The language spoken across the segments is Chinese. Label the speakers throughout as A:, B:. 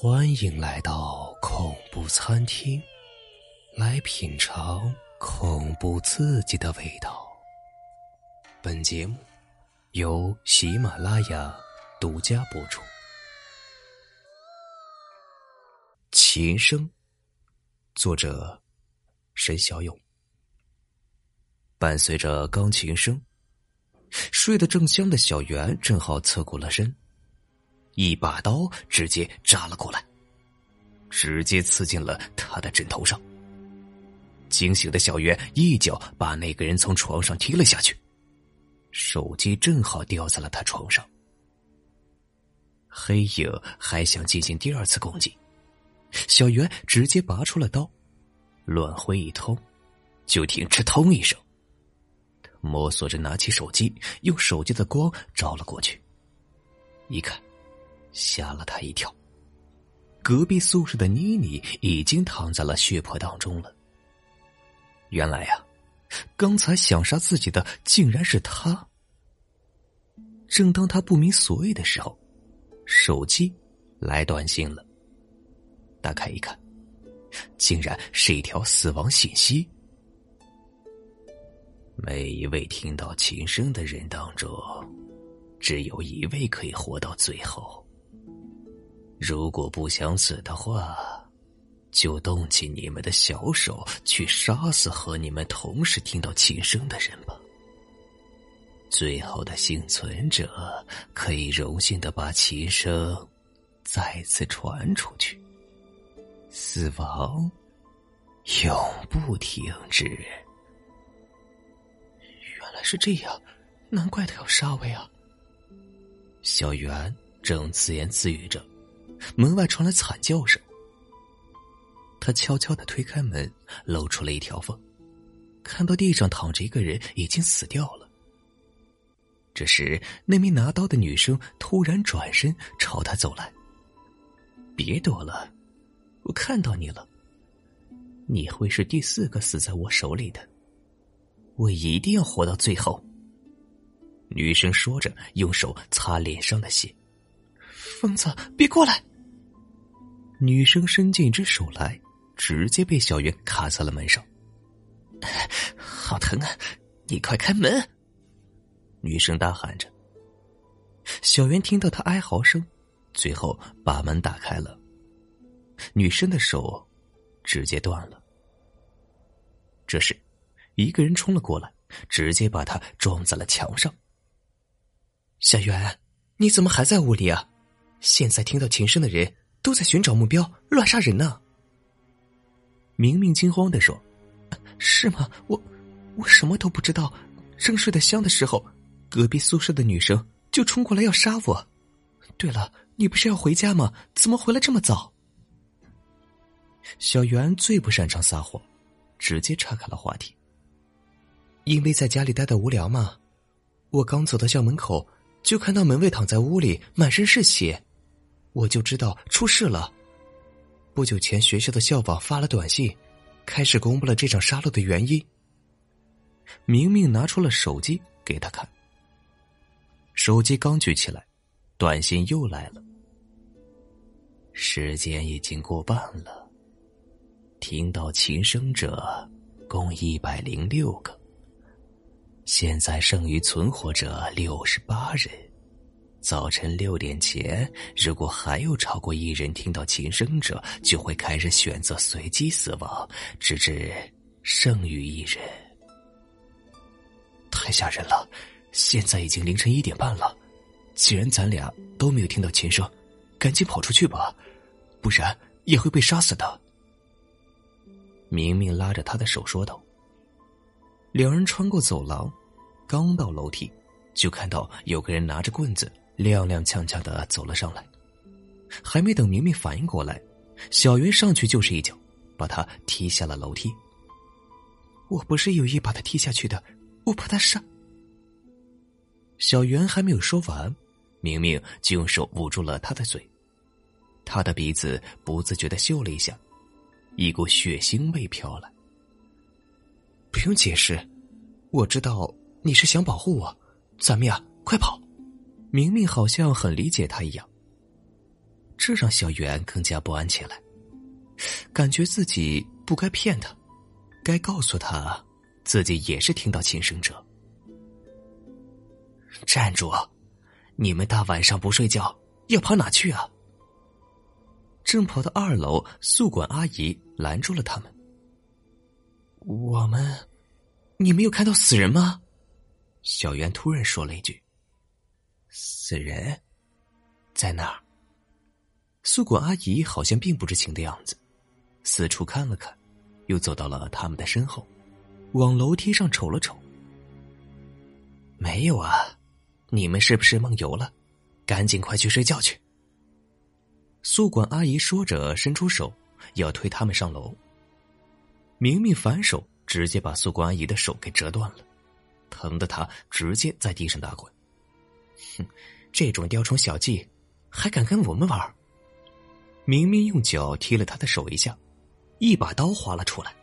A: 欢迎来到恐怖餐厅，来品尝恐怖刺激的味道。本节目由喜马拉雅独家播出。琴声，作者沈小勇。伴随着钢琴声，睡得正香的小圆正好侧过了身。一把刀直接扎了过来，直接刺进了他的枕头上。惊醒的小圆一脚把那个人从床上踢了下去，手机正好掉在了他床上。黑影还想进行第二次攻击，小圆直接拔出了刀，乱挥一通，就听“哧通”一声，摸索着拿起手机，用手机的光照了过去，一看。吓了他一跳。隔壁宿舍的妮妮已经躺在了血泊当中了。原来呀，刚才想杀自己的竟然是他。正当他不明所以的时候，手机来短信了。打开一看，竟然是一条死亡信息。每一位听到琴声的人当中，只有一位可以活到最后。如果不想死的话，就动起你们的小手去杀死和你们同时听到琴声的人吧。最后的幸存者可以荣幸的把琴声再次传出去。死亡永不停止。
B: 原来是这样，难怪他要杀我呀。
A: 小圆正自言自语着。门外传来惨叫声，他悄悄的推开门，露出了一条缝，看到地上躺着一个人，已经死掉了。这时，那名拿刀的女生突然转身朝他走来：“别躲了，我看到你了，你会是第四个死在我手里的，我一定要活到最后。”女生说着，用手擦脸上的血。
B: 疯子，别过来！
A: 女生伸进一只手来，直接被小圆卡在了门上。
B: 好疼啊！你快开门！
A: 女生大喊着。小圆听到她哀嚎声，最后把门打开了。女生的手直接断了。这时，一个人冲了过来，直接把她撞在了墙上。
B: 小圆，你怎么还在屋里啊？现在听到琴声的人都在寻找目标，乱杀人呢。
A: 明明惊慌的说：“
B: 是吗？我我什么都不知道。正睡得香的时候，隔壁宿舍的女生就冲过来要杀我。对了，你不是要回家吗？怎么回来这么早？”
A: 小袁最不擅长撒谎，直接岔开了话题。
B: 因为在家里待的无聊嘛，我刚走到校门口，就看到门卫躺在屋里，满身是血。我就知道出事了。不久前，学校的校网发了短信，开始公布了这场杀戮的原因。
A: 明明拿出了手机给他看，手机刚举起来，短信又来了。时间已经过半了，听到琴声者共一百零六个，现在剩余存活者六十八人。早晨六点前，如果还有超过一人听到琴声者，就会开始选择随机死亡，直至剩余一人。
B: 太吓人了！现在已经凌晨一点半了，既然咱俩都没有听到琴声，赶紧跑出去吧，不然也会被杀死的。
A: 明明拉着他的手说道。两人穿过走廊，刚到楼梯，就看到有个人拿着棍子。踉踉跄跄的走了上来，还没等明明反应过来，小云上去就是一脚，把他踢下了楼梯。
B: 我不是有意把他踢下去的，我怕他伤。
A: 小袁还没有说完，明明就用手捂住了他的嘴，他的鼻子不自觉的嗅了一下，一股血腥味飘来。
B: 不用解释，我知道你是想保护我，咱们呀，快跑！
A: 明明好像很理解他一样，
B: 这让小袁更加不安起来，感觉自己不该骗他，该告诉他自己也是听到轻声者。站住！你们大晚上不睡觉，要跑哪去啊？正跑到二楼，宿管阿姨拦住了他们。我们，你没有看到死人吗？小袁突然说了一句：“死人，在哪儿？”宿管阿姨好像并不知情的样子，四处看了看，又走到了他们的身后，往楼梯上瞅了瞅。没有啊，你们是不是梦游了？赶紧快去睡觉去。宿管阿姨说着，伸出手要推他们上楼。明明反手直接把宿管阿姨的手给折断了，疼得她直接在地上打滚。哼，这种雕虫小技，还敢跟我们玩？明明用脚踢了他的手一下，一把刀划了出来。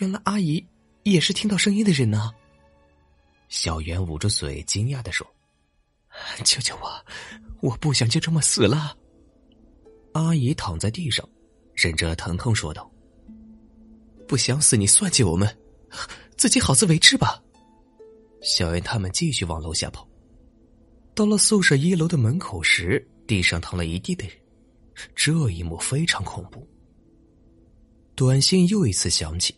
B: 原来阿姨也是听到声音的人呢。小袁捂着嘴，惊讶的说：“救救我，我不想就这么死了。”阿姨躺在地上，忍着疼痛说道：“不想死，你算计我们，自己好自为之吧。”小袁他们继续往楼下跑，到了宿舍一楼的门口时，地上躺了一地的人。这一幕非常恐怖。短信又一次响起。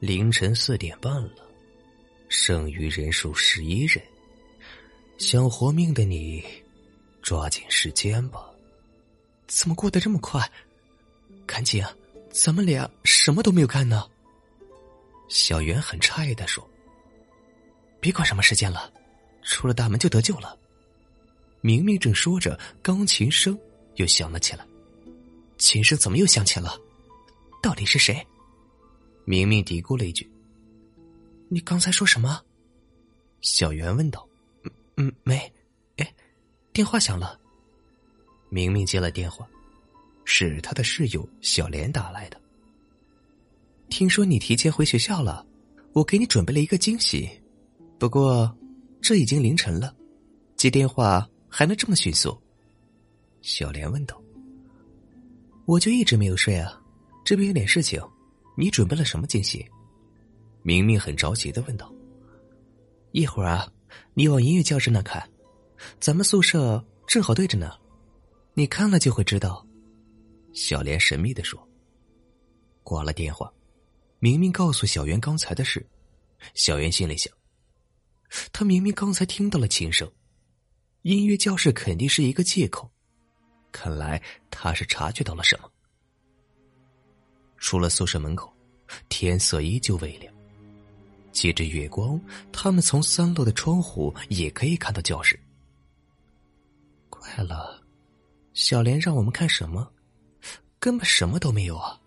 B: 凌晨四点半了，剩余人数十一人。想活命的你，抓紧时间吧。怎么过得这么快？赶紧啊！咱们俩什么都没有干呢。小袁很诧异的说：“别管什么时间了，出了大门就得救了。”明明正说着，钢琴声。又响了起来，琴声怎么又响起了？到底是谁？明明嘀咕了一句：“你刚才说什么？”小袁问道。“嗯嗯，没。”哎，电话响了。明明接了电话，是他的室友小莲打来的。听说你提前回学校了，我给你准备了一个惊喜。不过，这已经凌晨了，接电话还能这么迅速？小莲问道：“我就一直没有睡啊，这边有点事情，你准备了什么惊喜？”明明很着急的问道：“一会儿啊，你往音乐教室那看，咱们宿舍正好对着呢，你看了就会知道。”小莲神秘的说。挂了电话，明明告诉小袁刚才的事，小袁心里想：他明明刚才听到了琴声，音乐教室肯定是一个借口。看来他是察觉到了什么。出了宿舍门口，天色依旧微亮。借着月光，他们从三楼的窗户也可以看到教室。怪了，小莲让我们看什么？根本什么都没有啊！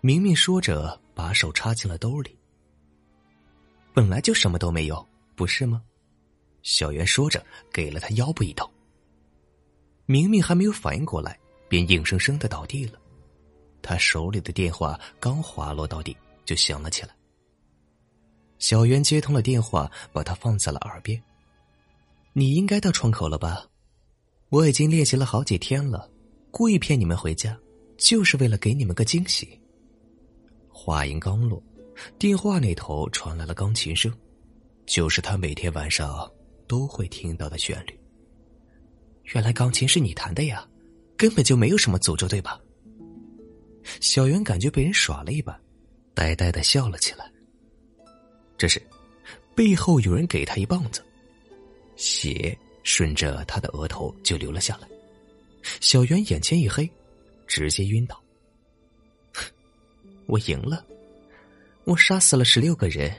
B: 明明说着，把手插进了兜里。本来就什么都没有，不是吗？小袁说着，给了他腰部一刀。明明还没有反应过来，便硬生生的倒地了。他手里的电话刚滑落到地，就响了起来。小袁接通了电话，把他放在了耳边：“你应该到窗口了吧？我已经练习了好几天了，故意骗你们回家，就是为了给你们个惊喜。”话音刚落，电话那头传来了钢琴声，就是他每天晚上都会听到的旋律。原来钢琴是你弹的呀，根本就没有什么诅咒，对吧？小袁感觉被人耍了一把，呆呆的笑了起来。这时，背后有人给他一棒子，血顺着他的额头就流了下来。小袁眼前一黑，直接晕倒。我赢了，我杀死了十六个人，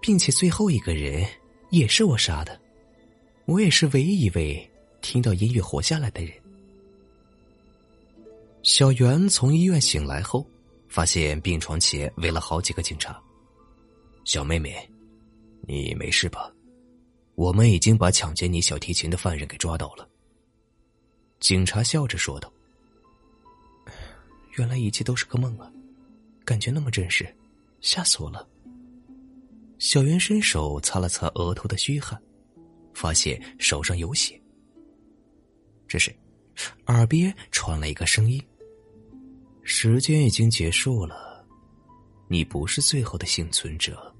B: 并且最后一个人也是我杀的，我也是唯一一位。听到音乐活下来的人，小袁从医院醒来后，发现病床前围了好几个警察。小妹妹，你没事吧？我们已经把抢劫你小提琴的犯人给抓到了。警察笑着说道：“ 原来一切都是个梦啊，感觉那么真实，吓死我了。”小袁伸手擦了擦额头的虚汗，发现手上有血。这时，耳边传来一个声音：“时间已经结束了，你不是最后的幸存者，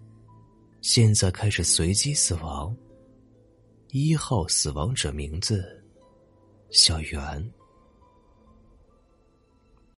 B: 现在开始随机死亡。一号死亡者名字：小圆。”